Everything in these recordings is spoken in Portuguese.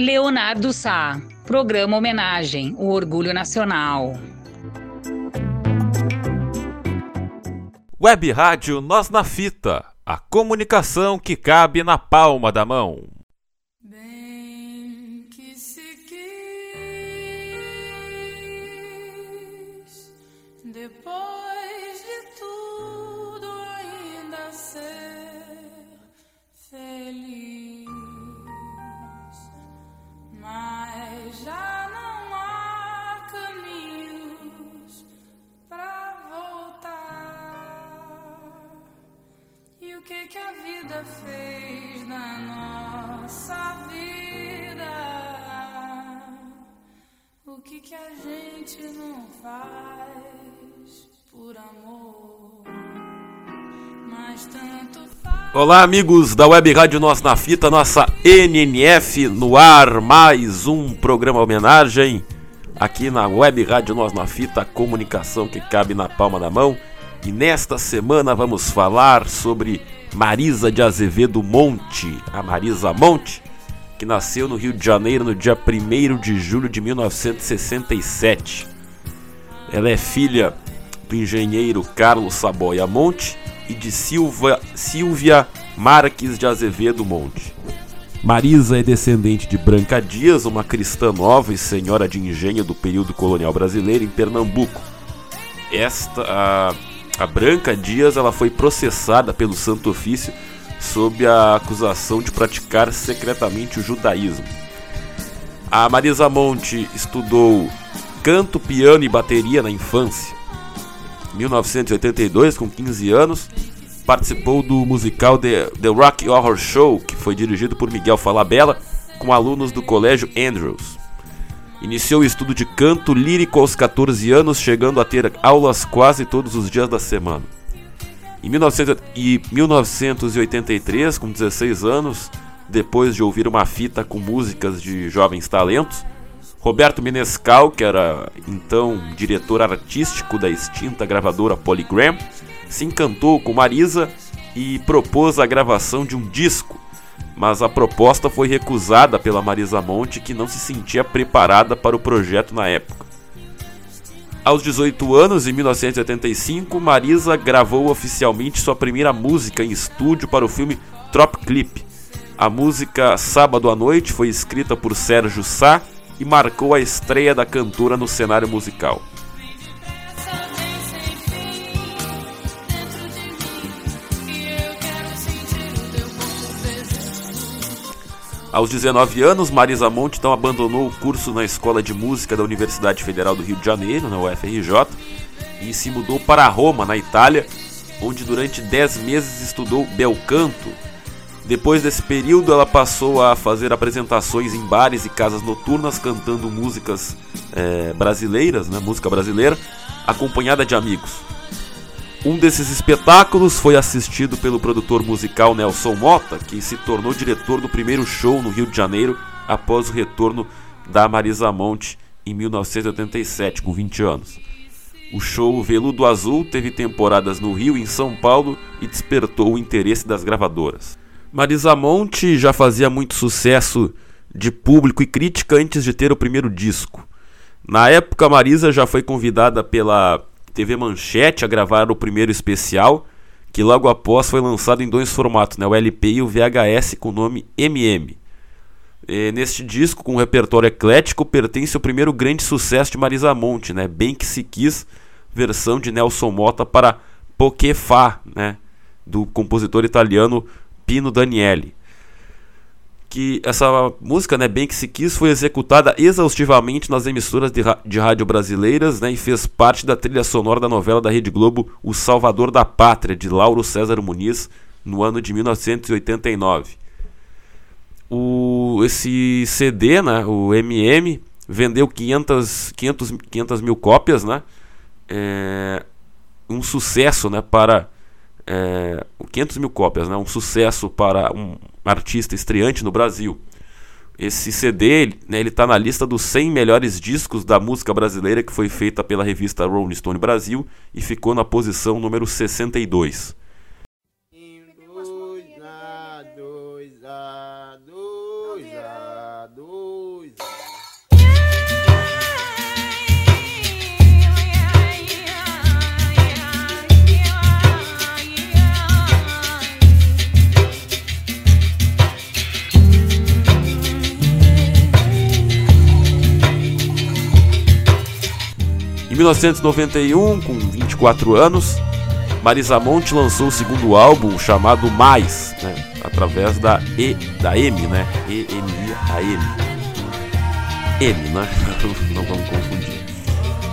Leonardo Sá, programa homenagem, o orgulho nacional. Web Rádio Nós na Fita, a comunicação que cabe na palma da mão. Que a vida fez na nossa vida? O que que a gente não faz por amor? Mas tanto faz. Olá, amigos da Web Rádio Nós na Fita, nossa NNF no ar, mais um programa homenagem aqui na Web Rádio Nós na Fita, comunicação que cabe na palma da mão. E nesta semana vamos falar sobre Marisa de Azevedo Monte, a Marisa Monte, que nasceu no Rio de Janeiro no dia 1 de julho de 1967. Ela é filha do engenheiro Carlos Saboia Monte e de Silva, Silvia Marques de Azevedo Monte. Marisa é descendente de Branca Dias, uma cristã nova e senhora de engenho do período colonial brasileiro em Pernambuco. Esta, a Branca Dias, ela foi processada pelo Santo Ofício sob a acusação de praticar secretamente o judaísmo. A Marisa Monte estudou canto, piano e bateria na infância. Em 1982, com 15 anos, participou do musical The, The Rock Horror Show, que foi dirigido por Miguel Falabella, com alunos do Colégio Andrews. Iniciou o estudo de canto lírico aos 14 anos, chegando a ter aulas quase todos os dias da semana. Em 1900 e 1983, com 16 anos, depois de ouvir uma fita com músicas de jovens talentos, Roberto Menescal, que era então diretor artístico da extinta gravadora Polygram, se encantou com Marisa e propôs a gravação de um disco, mas a proposta foi recusada pela Marisa Monte, que não se sentia preparada para o projeto na época. Aos 18 anos, em 1985, Marisa gravou oficialmente sua primeira música em estúdio para o filme Trop Clip. A música Sábado à Noite foi escrita por Sérgio Sá e marcou a estreia da cantora no cenário musical. Aos 19 anos, Marisa Monte então abandonou o curso na Escola de Música da Universidade Federal do Rio de Janeiro, na UFRJ, e se mudou para Roma, na Itália, onde durante 10 meses estudou bel canto. Depois desse período, ela passou a fazer apresentações em bares e casas noturnas cantando músicas eh, brasileiras, né, música brasileira, acompanhada de amigos. Um desses espetáculos foi assistido pelo produtor musical Nelson Mota, que se tornou diretor do primeiro show no Rio de Janeiro após o retorno da Marisa Monte em 1987, com 20 anos. O show Veludo Azul teve temporadas no Rio e em São Paulo e despertou o interesse das gravadoras. Marisa Monte já fazia muito sucesso de público e crítica antes de ter o primeiro disco. Na época, Marisa já foi convidada pela TV Manchete a gravar o primeiro especial, que logo após foi lançado em dois formatos, né, o LP e o VHS com o nome MM. E neste disco, com um repertório eclético, pertence o primeiro grande sucesso de Marisa Monte, né, Bem Que Se Quis, versão de Nelson Mota para Fa, né, do compositor italiano Pino Daniele. Que essa música, né, Bem Que Se Quis, foi executada exaustivamente nas emissoras de, de rádio brasileiras né, e fez parte da trilha sonora da novela da Rede Globo O Salvador da Pátria, de Lauro César Muniz, no ano de 1989. O, esse CD, né, o MM, vendeu 500, 500, 500 mil cópias, né? É, um sucesso, né, para é, 500 mil cópias, né, um sucesso para um artista estreante no Brasil. Esse CD, né, ele está na lista dos 100 melhores discos da música brasileira que foi feita pela revista Rolling Stone Brasil e ficou na posição número 62. 1991, com 24 anos, Marisa Monte lançou o segundo álbum chamado Mais, né, através da E da M, né? E M I A M. M, né? Não vamos confundir.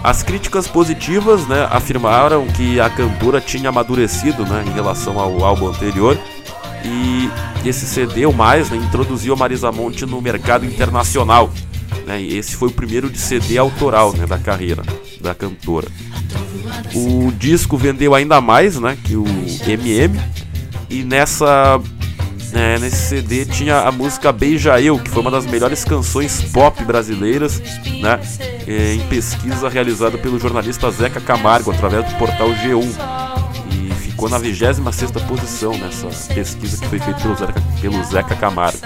As críticas positivas, né, afirmaram que a cantora tinha amadurecido, né, em relação ao álbum anterior. E esse CD, o mais, né, introduziu a Marisa Monte no mercado internacional. Né, esse foi o primeiro de CD autoral né, da carreira da cantora. O disco vendeu ainda mais né, que o MM. E nessa né, nesse CD tinha a música Beija Eu, que foi uma das melhores canções pop brasileiras, né, eh, em pesquisa realizada pelo jornalista Zeca Camargo através do portal G1. E ficou na 26 posição nessa pesquisa que foi feita pelo Zeca, pelo Zeca Camargo.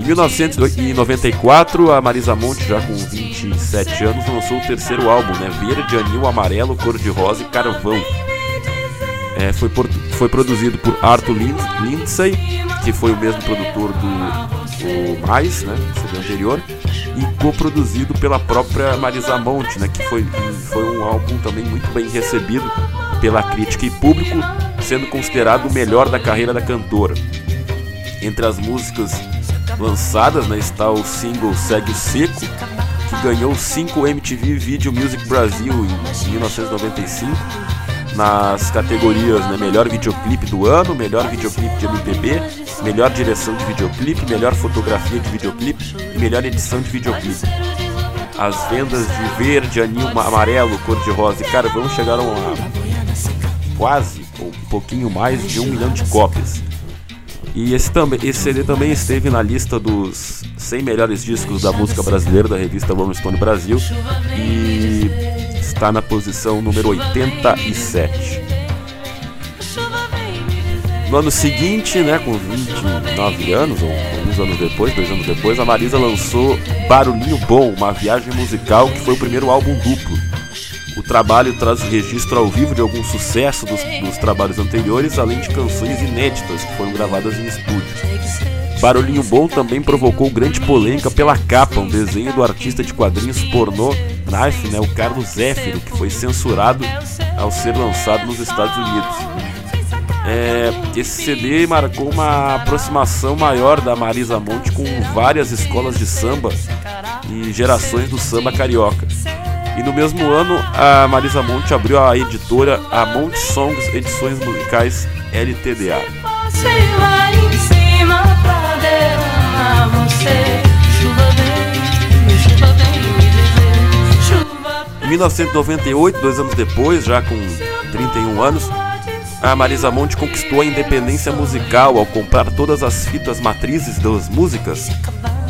Em 1994, a Marisa Monte, já com 27 anos, lançou o terceiro álbum, né, Verde, Anil, Amarelo, Cor-de-Rosa e Carvão. É, foi, por, foi produzido por Arthur Lind, Lindsay, que foi o mesmo produtor do o Mais, né, CD anterior, e coproduzido pela própria Marisa Monte, né, que foi, foi um álbum também muito bem recebido pela crítica e público, sendo considerado o melhor da carreira da cantora. Entre as músicas lançadas né, está o single Segue o Seco, que ganhou 5 MTV Video Music Brasil em 1995 nas categorias né, melhor videoclipe do ano, melhor videoclipe de MPB, melhor direção de videoclipe, melhor fotografia de videoclipe e melhor edição de videoclipe. As vendas de verde, anil, amarelo, cor-de-rosa e carvão chegaram a quase, ou um pouquinho mais de um milhão de cópias. E esse, também, esse CD também esteve na lista dos 100 melhores discos da música brasileira da revista Rolling Stone Brasil e está na posição número 87. No ano seguinte, né, com 29 anos, ou alguns anos depois, dois anos depois, a Marisa lançou Barulhinho Bom, uma viagem musical que foi o primeiro álbum duplo. O trabalho traz o registro ao vivo de algum sucesso dos, dos trabalhos anteriores, além de canções inéditas que foram gravadas em estúdio. Barulhinho Bom também provocou grande polêmica pela capa, um desenho do artista de quadrinhos pornô Knife, né, o Carlos Zéfiro, que foi censurado ao ser lançado nos Estados Unidos. É, esse CD marcou uma aproximação maior da Marisa Monte com várias escolas de samba e gerações do samba carioca. E no mesmo ano, a Marisa Monte abriu a editora A Monte Songs Edições Musicais LTDA. Em 1998, dois anos depois, já com 31 anos, a Marisa Monte conquistou a independência musical ao comprar todas as fitas matrizes das músicas,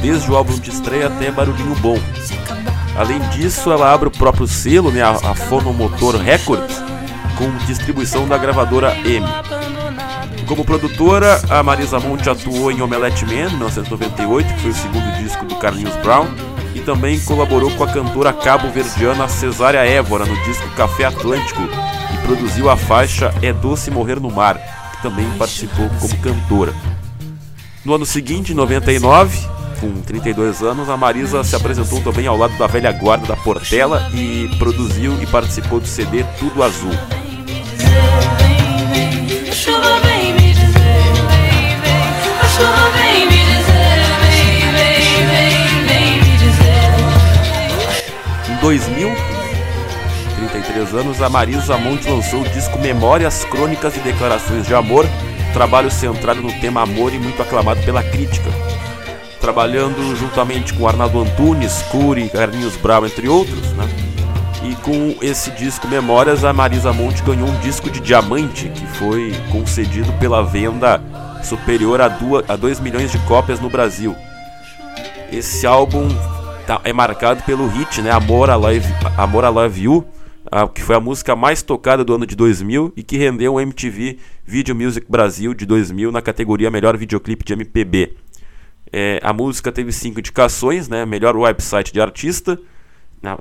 desde o álbum de estreia até Barulhinho Bom. Além disso, ela abre o próprio selo, né, a, a Fonomotor Records, com distribuição da gravadora M. Como produtora, a Marisa Monte atuou em Omelette Man, 1998, que foi o segundo disco do Carlinhos Brown, e também colaborou com a cantora cabo-verdiana Cesária Évora no disco Café Atlântico e produziu a faixa É Doce Morrer no Mar, que também participou como cantora. No ano seguinte, em 99, com 32 anos, a Marisa se apresentou também ao lado da velha guarda da Portela e produziu e participou do CD Tudo Azul. Em 2000, 33 anos, a Marisa Monte lançou o disco Memórias, Crônicas e Declarações de Amor, trabalho centrado no tema amor e muito aclamado pela crítica. Trabalhando juntamente com Arnaldo Antunes, Cury, Carlinhos Brau, entre outros, né? E com esse disco Memórias, a Marisa Monte ganhou um disco de diamante que foi concedido pela venda superior a 2 milhões de cópias no Brasil. Esse álbum tá- é marcado pelo hit, né, Amor I Love, Amor I Love You, ah, que foi a música mais tocada do ano de 2000 e que rendeu o MTV Video Music Brasil de 2000 na categoria Melhor Videoclipe de MPB. É, a música teve cinco indicações, né, melhor website de artista,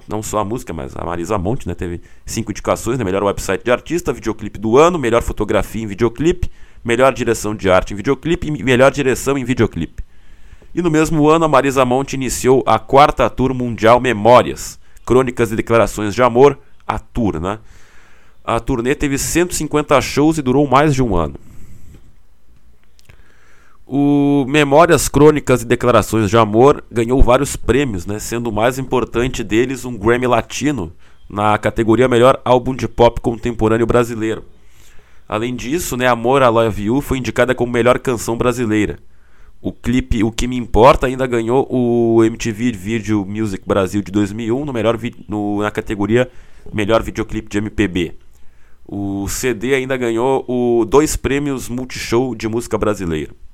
não, só a música, mas a Marisa Monte, né, teve cinco indicações, né, melhor website de artista, videoclipe do ano, melhor fotografia em videoclipe, melhor direção de arte em videoclipe e melhor direção em videoclipe. E no mesmo ano, a Marisa Monte iniciou a quarta Tour Mundial Memórias, Crônicas e Declarações de Amor, a tour, né? A turnê teve 150 shows e durou mais de um ano. O Memórias, Crônicas e Declarações de Amor ganhou vários prêmios, né, sendo o mais importante deles um Grammy Latino na categoria Melhor Álbum de Pop Contemporâneo Brasileiro. Além disso, né, Amor a Love You foi indicada como melhor canção brasileira. O clipe O Que Me Importa ainda ganhou o MTV Video Music Brasil de 2001 no melhor no, na categoria Melhor Videoclipe de MPB. O CD ainda ganhou o dois prêmios Multishow de música brasileira.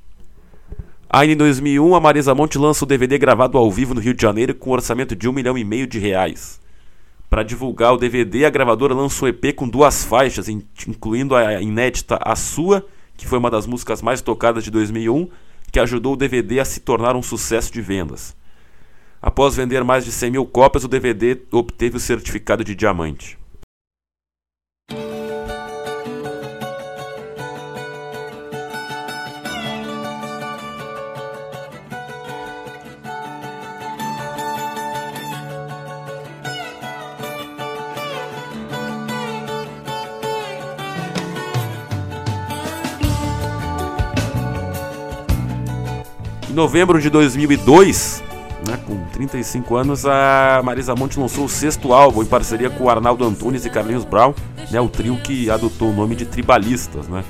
Ainda em 2001, a Marisa Monte lança o DVD gravado ao vivo no Rio de Janeiro com um orçamento de um milhão e meio de reais. Para divulgar o DVD, a gravadora lançou um EP com duas faixas, incluindo a inédita A Sua, que foi uma das músicas mais tocadas de 2001, que ajudou o DVD a se tornar um sucesso de vendas. Após vender mais de 100 mil cópias, o DVD obteve o certificado de diamante. Em novembro de 2002, né, com 35 anos, a Marisa Monte lançou o sexto álbum em parceria com Arnaldo Antunes e Carlinhos Brown, né, o trio que adotou o nome de Tribalistas. Né.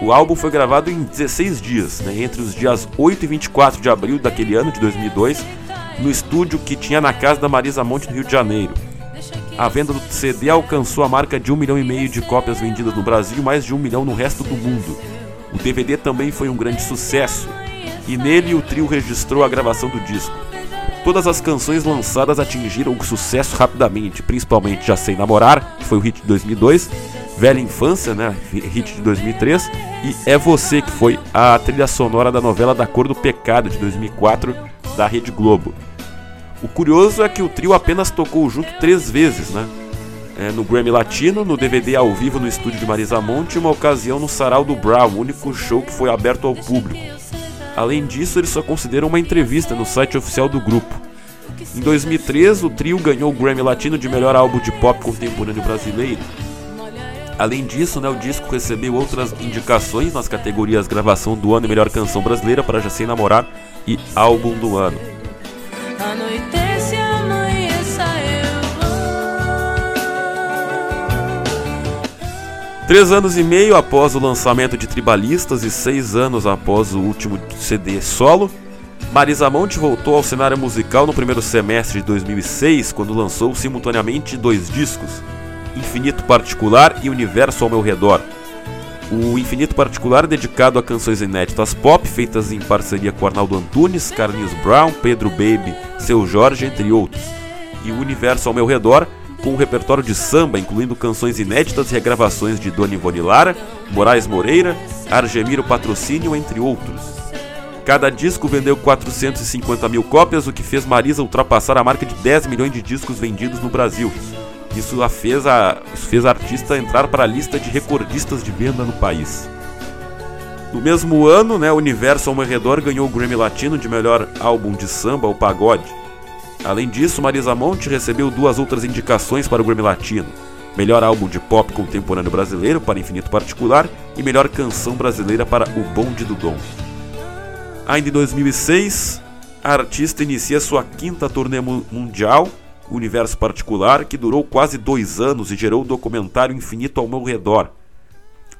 O álbum foi gravado em 16 dias, né, entre os dias 8 e 24 de abril daquele ano, de 2002, no estúdio que tinha na casa da Marisa Monte no Rio de Janeiro. A venda do CD alcançou a marca de um milhão e meio de cópias vendidas no Brasil e mais de um milhão no resto do mundo. O DVD também foi um grande sucesso, e nele o trio registrou a gravação do disco. Todas as canções lançadas atingiram o sucesso rapidamente, principalmente Já Sei Namorar, que foi o hit de 2002, Velha Infância, né, hit de 2003, e É Você, que foi a trilha sonora da novela Da Cor do Pecado, de 2004, da Rede Globo. O curioso é que o trio apenas tocou junto três vezes, né? É, no Grammy Latino, no DVD ao vivo no estúdio de Marisa Monte e uma ocasião no Sarau do Brown, o único show que foi aberto ao público. Além disso, eles só consideram uma entrevista no site oficial do grupo. Em 2003, o trio ganhou o Grammy Latino de melhor álbum de pop contemporâneo brasileiro. Além disso, né, o disco recebeu outras indicações nas categorias Gravação do Ano e Melhor Canção Brasileira para Já Sei Namorar e Álbum do Ano. Três anos e meio após o lançamento de Tribalistas e seis anos após o último CD solo, Marisa Monte voltou ao cenário musical no primeiro semestre de 2006, quando lançou simultaneamente dois discos, Infinito Particular e Universo ao Meu Redor. O Infinito Particular é dedicado a canções inéditas pop, feitas em parceria com Arnaldo Antunes, Carlinhos Brown, Pedro Baby, Seu Jorge, entre outros. E o Universo ao Meu Redor com um repertório de samba, incluindo canções inéditas e regravações de Dona Ivone Lara, Moraes Moreira, Argemiro Patrocínio, entre outros. Cada disco vendeu 450 mil cópias, o que fez Marisa ultrapassar a marca de 10 milhões de discos vendidos no Brasil. Isso a fez a, isso fez a artista entrar para a lista de recordistas de venda no país. No mesmo ano, né, o Universo ao meu redor ganhou o Grammy Latino de melhor álbum de samba ou pagode. Além disso, Marisa Monte recebeu duas outras indicações para o Grammy Latino: melhor álbum de pop contemporâneo brasileiro para Infinito Particular e melhor canção brasileira para O Bonde do Dom. Ainda em 2006, a artista inicia sua quinta turnê mundial, Universo Particular, que durou quase dois anos e gerou o documentário Infinito ao Meu Redor.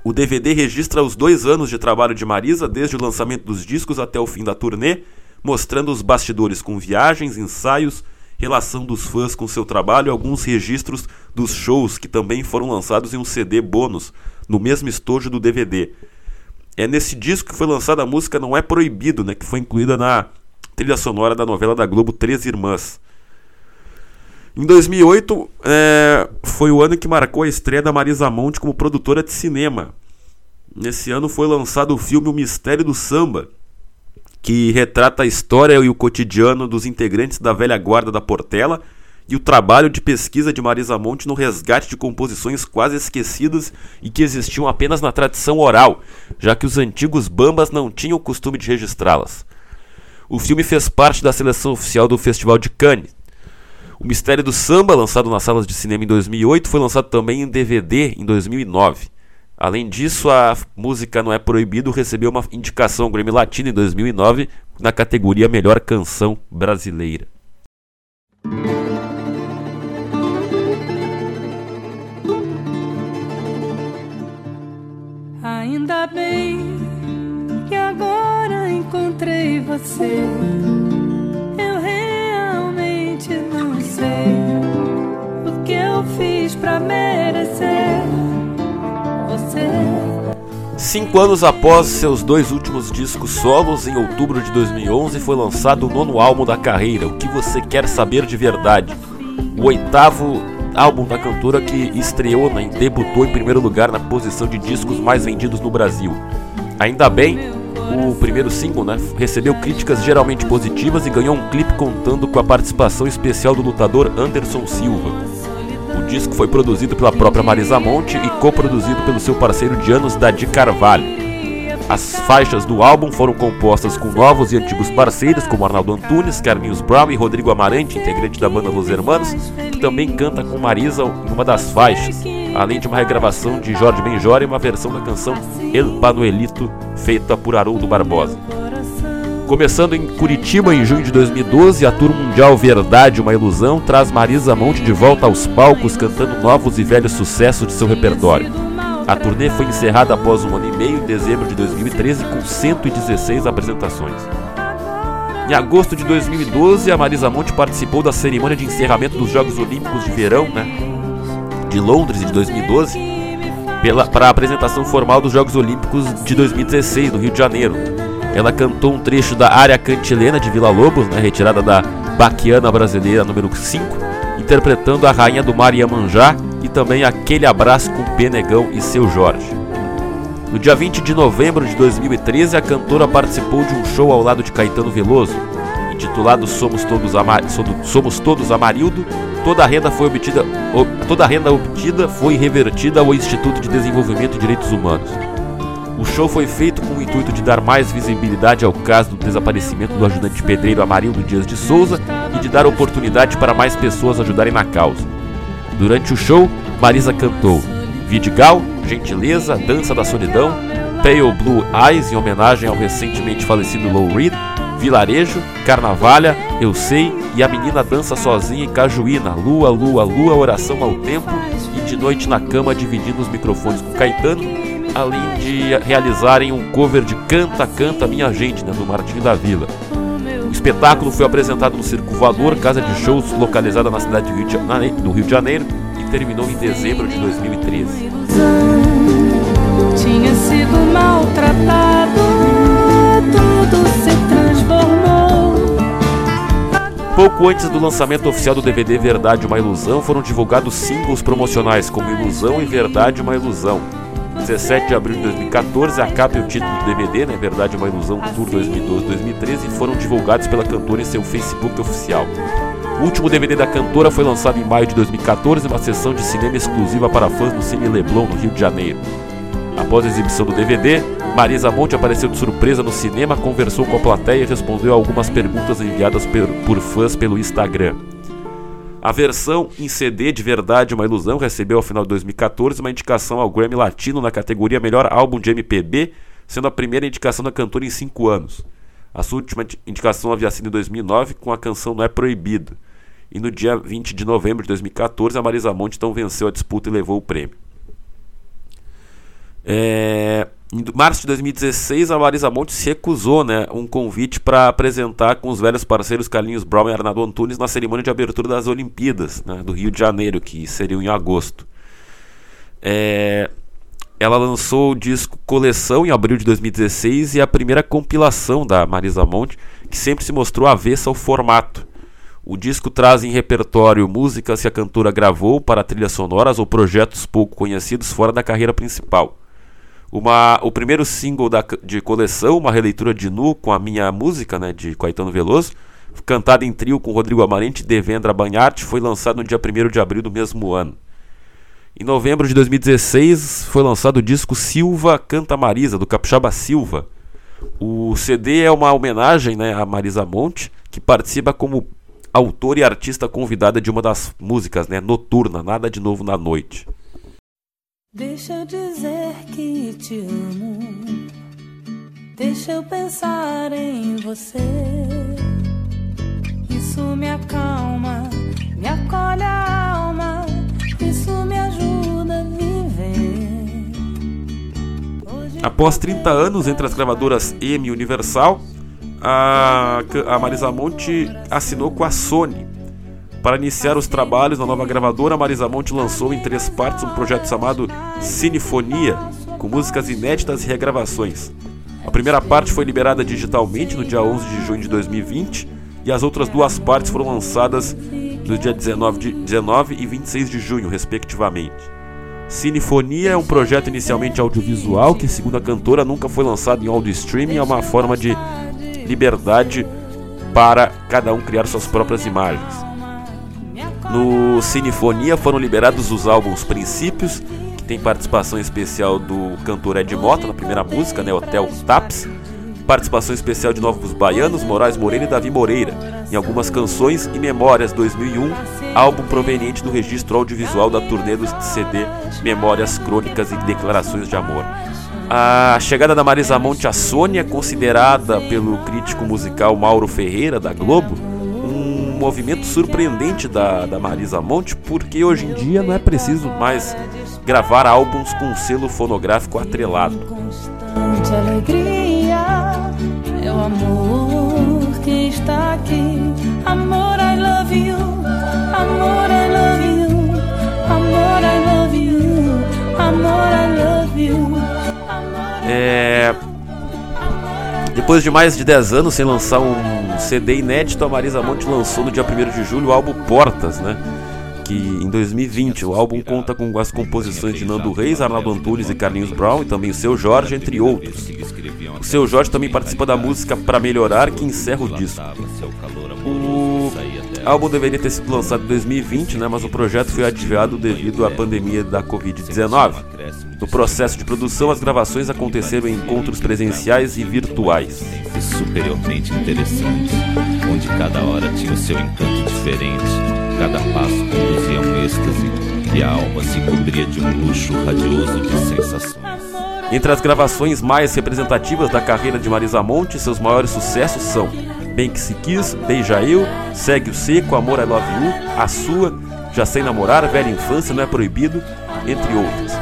O DVD registra os dois anos de trabalho de Marisa, desde o lançamento dos discos até o fim da turnê, mostrando os bastidores com viagens, ensaios, relação dos fãs com seu trabalho e alguns registros dos shows que também foram lançados em um CD bônus, no mesmo estojo do DVD. É nesse disco que foi lançada a música Não É Proibido, né, que foi incluída na trilha sonora da novela da Globo Três Irmãs. Em 2008 é, foi o ano que marcou a estreia da Marisa Monte como produtora de cinema. Nesse ano foi lançado o filme O Mistério do Samba, que retrata a história e o cotidiano dos integrantes da velha guarda da Portela e o trabalho de pesquisa de Marisa Monte no resgate de composições quase esquecidas e que existiam apenas na tradição oral, já que os antigos bambas não tinham o costume de registrá-las. O filme fez parte da seleção oficial do Festival de Cannes. O Mistério do Samba, lançado nas salas de cinema em 2008, foi lançado também em DVD em 2009. Além disso, a música Não é Proibido recebeu uma indicação Grammy Latino em 2009 na categoria Melhor Canção Brasileira. Ainda bem que agora encontrei você. Eu realmente não sei o que eu fiz pra merecer. Cinco anos após seus dois últimos discos solos, em outubro de 2011, foi lançado o nono álbum da carreira, O Que Você Quer Saber de Verdade. O oitavo álbum da cantora que estreou e debutou em primeiro lugar na posição de discos mais vendidos no Brasil. Ainda bem, o primeiro single né, recebeu críticas geralmente positivas e ganhou um clipe contando com a participação especial do lutador Anderson Silva. O disco foi produzido pela própria Marisa Monte e coproduzido pelo seu parceiro de anos Dadi Carvalho. As faixas do álbum foram compostas com novos e antigos parceiros como Arnaldo Antunes, Carlinhos Brown e Rodrigo Amarante, integrante da banda Los Hermanos, que também canta com Marisa em uma das faixas, além de uma regravação de Jorge Benjora e uma versão da canção El Panuelito, feita por Haroldo Barbosa. Começando em Curitiba em junho de 2012, a tour mundial Verdade, uma ilusão traz Marisa Monte de volta aos palcos cantando novos e velhos sucessos de seu repertório. A turnê foi encerrada após um ano e meio, em dezembro de 2013, com 116 apresentações. Em agosto de 2012, a Marisa Monte participou da cerimônia de encerramento dos Jogos Olímpicos de Verão, né, de Londres de 2012, para a apresentação formal dos Jogos Olímpicos de 2016, no Rio de Janeiro. Ela cantou um trecho da área cantilena de Vila Lobos, né, retirada da Baquiana Brasileira número 5, interpretando a Rainha do Mar Iemanjá e também Aquele Abraço com Penegão e Seu Jorge. No dia 20 de novembro de 2013, a cantora participou de um show ao lado de Caetano Veloso, intitulado Somos Todos, Amar Somos Todos Amarildo. Toda a renda foi obtida, toda a renda obtida foi revertida ao Instituto de Desenvolvimento e Direitos Humanos. O show foi feito com o intuito de dar mais visibilidade ao caso do desaparecimento do ajudante pedreiro Amarildo Dias de Souza e de dar oportunidade para mais pessoas ajudarem na causa. Durante o show, Marisa cantou Vidigal, Gentileza, Dança da Solidão, Pale Blue Eyes, em homenagem ao recentemente falecido Low Reed, Vilarejo, Carnavalha, Eu Sei e A Menina Dança Sozinha em Cajuína, Lua, Lua, Lua, Oração ao Tempo e De Noite na Cama dividindo os microfones com Caetano, além de realizarem um cover de Canta, Canta Minha Gente, né, do Martinho da Vila. O espetáculo foi apresentado no Circo Voador, casa de shows localizada na cidade do Rio de Janeiro, e terminou em dezembro de 2013. Tinha sido maltratado, tudo se transformou. Pouco antes do lançamento oficial do DVD Verdade Uma Ilusão, foram divulgados singles promocionais como Ilusão e Verdade Uma Ilusão. 17 de abril de 2014, a capa e o título do DVD, né, Verdade Uma Ilusão Tour 2012-2013, foram divulgados pela cantora em seu Facebook oficial. O último DVD da cantora foi lançado em maio de 2014 em uma sessão de cinema exclusiva para fãs no Cine Leblon, no Rio de Janeiro. Após a exibição do DVD, Marisa Monte apareceu de surpresa no cinema, conversou com a plateia e respondeu a algumas perguntas enviadas por fãs pelo Instagram. A versão em CD de Verdade Uma Ilusão recebeu ao final de 2014 uma indicação ao Grammy Latino na categoria Melhor Álbum de MPB, sendo a primeira indicação da cantora em cinco anos. A sua última indicação havia sido em 2009 com a canção Não é Proibido. E no dia 20 de novembro de 2014, a Marisa Monte então venceu a disputa e levou o prêmio. É, em março de 2016, a Marisa Monte se recusou né, um convite para apresentar com os velhos parceiros Carlinhos Brown e Arnaldo Antunes na cerimônia de abertura das Olimpíadas né, do Rio de Janeiro, que seriam em agosto. É, ela lançou o disco Coleção em abril de 2016 e a primeira compilação da Marisa Monte, que sempre se mostrou avessa ao formato. O disco traz em repertório músicas que a cantora gravou para trilhas sonoras ou projetos pouco conhecidos fora da carreira principal. Uma, o primeiro single da, de coleção, uma releitura de Nu com a minha música, né, de Caetano Veloso, cantada em trio com Rodrigo Amarante e Devendra Banhart, foi lançado no dia 1 de abril do mesmo ano. Em novembro de 2016 foi lançado o disco Silva Canta Marisa, do Capixaba Silva. O CD é uma homenagem né, a Marisa Monte, que participa como autora e artista convidada de uma das músicas, né? Noturna, nada de novo na noite. Deixa eu dizer que te amo. Deixa eu pensar em você. Isso me acalma, me acolhe a alma. Isso me ajuda a viver. Hoje Após 30 anos entre as gravadoras EMI e Universal, a, a Marisa Monte assinou com a Sony. Para iniciar os trabalhos na nova gravadora, Marisa Monte lançou em três partes um projeto chamado Cinefonia, com músicas inéditas e regravações. A primeira parte foi liberada digitalmente no dia 11 de junho de 2020 e as outras duas partes foram lançadas no dia 19, de, 19 e 26 de junho, respectivamente. Cinefonia é um projeto inicialmente audiovisual que, segundo a cantora, nunca foi lançado em audio streaming, é uma forma de liberdade para cada um criar suas próprias imagens. No Cinefonia foram liberados os álbuns Princípios, que tem participação especial do cantor Ed Mota na primeira música, né, Hotel Taps, participação especial de Novos Baianos, Moraes Moreira e Davi Moreira, em algumas canções e Memórias 2001, álbum proveniente do registro audiovisual da turnê do CD Memórias Crônicas e Declarações de Amor. A chegada da Marisa Monte à é considerada pelo crítico musical Mauro Ferreira, da Globo, movimento surpreendente da, da Marisa Monte, porque hoje em dia não é preciso mais gravar álbuns com selo fonográfico atrelado. constante alegria. O amor que está aqui. Amor, I love you. Amor, I love you. Amor, I love you. Amor, I love you. É, Depois de mais de 10 anos sem lançar um CD inédito, a Marisa Monte lançou no dia 1 de julho o álbum Portas, né? Que em 2020 o álbum conta com as composições de Nando Reis, Arnaldo Antunes e Carlinhos Brown e também o Seu Jorge, entre outros. O Seu Jorge também participa da música Pra Melhorar, que encerra o disco. O álbum deveria ter sido lançado em 2020, né, mas o projeto foi adiado devido à pandemia da Covid-19. No processo de produção, as gravações aconteceram em encontros presenciais e virtuais. superiormente interessantes, onde cada hora tinha o seu encanto diferente, cada passo conduzia um êxtase e a alma se cobria de um luxo radioso de sensações. Entre as gravações mais representativas da carreira de Marisa Monte, seus maiores sucessos são Bem Que Se Quis, Beija Eu, Segue o Seco, Amor I Love You, A Sua, Já Sei Namorar, Velha Infância, Não É Proibido, entre outras.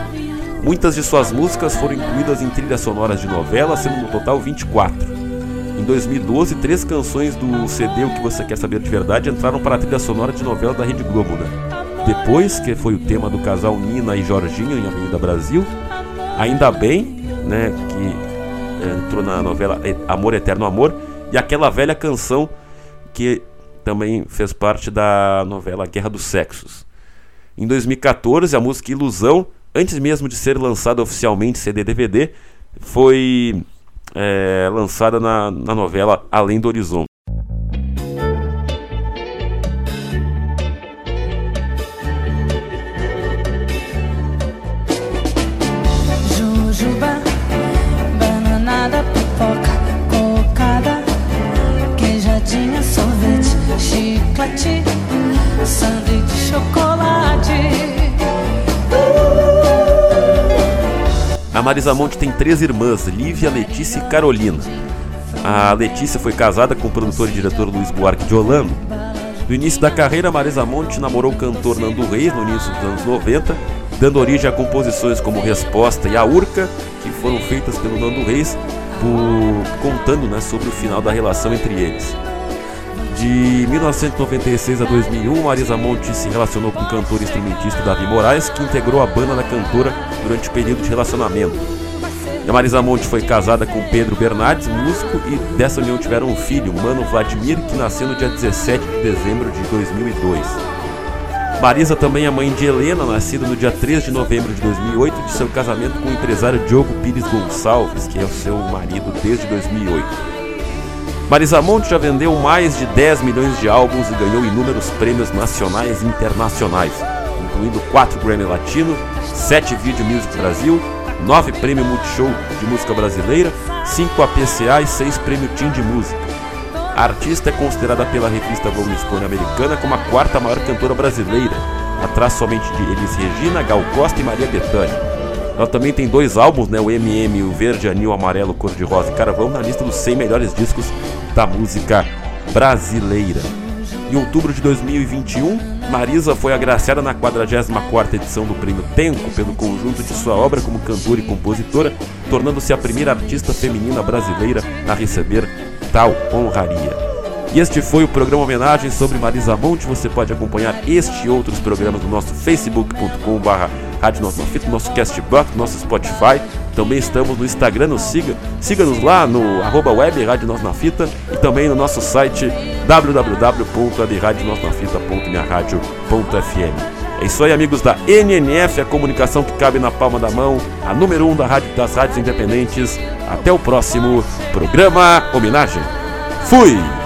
Muitas de suas músicas foram incluídas em trilhas sonoras de novelas, sendo no total 24. Em 2012, três canções do CD O Que Você Quer Saber de Verdade entraram para a trilha sonora de novela da Rede Globo, né? Depois, que foi o tema do casal Nina e Jorginho em Avenida Brasil, Ainda Bem, né, que eh, entrou na novela Amor Eterno Amor, e aquela velha canção que também fez parte da novela Guerra dos Sexos. Em 2014, a música Ilusão, antes mesmo de ser lançada oficialmente CD-DVD, foi eh, lançada na, na novela Além do Horizonte. Sanduíche de chocolate. A Marisa Monte tem três irmãs, Lívia, Letícia e Carolina. A Letícia foi casada com o produtor e diretor Luiz Buarque de Holanda. No início da carreira, Marisa Monte namorou o cantor Nando Reis no início dos anos 90, dando origem a composições como Resposta e A Urca, que foram feitas pelo Nando Reis, por- contando né, sobre o final da relação entre eles. De 1996 a 2001, Marisa Monte se relacionou com o cantor e instrumentista Davi Moraes, que integrou a banda da cantora durante o período de relacionamento. E a Marisa Monte foi casada com Pedro Bernardes, músico, e dessa união tiveram um filho, Mano Vladimir, que nasceu no dia 17 de dezembro de 2002. Marisa também é mãe de Helena, nascida no dia 3 de novembro de 2008, de seu casamento com o empresário Diogo Pires Gonçalves, que é o seu marido desde 2008. Marisa Monte já vendeu mais de 10 milhões de álbuns e ganhou inúmeros prêmios nacionais e internacionais, incluindo 4 Grammy Latino, 7 Video Music Brasil, 9 Prêmio Multishow de Música Brasileira, 5 APCA e 6 Prêmio Team de Música. A artista é considerada pela revista Rolling Stone americana como a quarta maior cantora brasileira, atrás somente de Elis Regina, Gal Costa e Maria Bethânia. Ela também tem dois álbuns, né? O MM, o Verde, Anil, Amarelo, Cor de Rosa e Carvão, na lista dos 100 melhores discos da música brasileira. Em outubro de 2021, Marisa foi agraciada na 44ª edição do Prêmio Tempo pelo conjunto de sua obra como cantora e compositora, tornando-se a primeira artista feminina brasileira a receber tal honraria. Este foi o programa homenagem sobre Marisa Monte. Você pode acompanhar este e outros programas no nosso facebook.com.br Rádio Fita, no nosso Castbox, no nosso Spotify. Também estamos no Instagram, siga. Siga-nos lá no arroba web Rádio Nossa Fita e também no nosso site www.webradionosnafita.minharadio.fm. É isso aí, amigos da NNF, a comunicação que cabe na palma da mão, a número 1 um da rádio, das rádios independentes. Até o próximo programa Homenagem. Fui!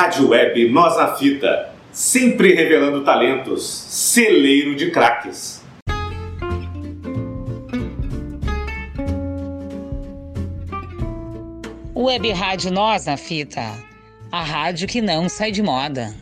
Rádio Web Nós na Fita, sempre revelando talentos, celeiro de craques. Web Rádio Nós na Fita. A rádio que não sai de moda.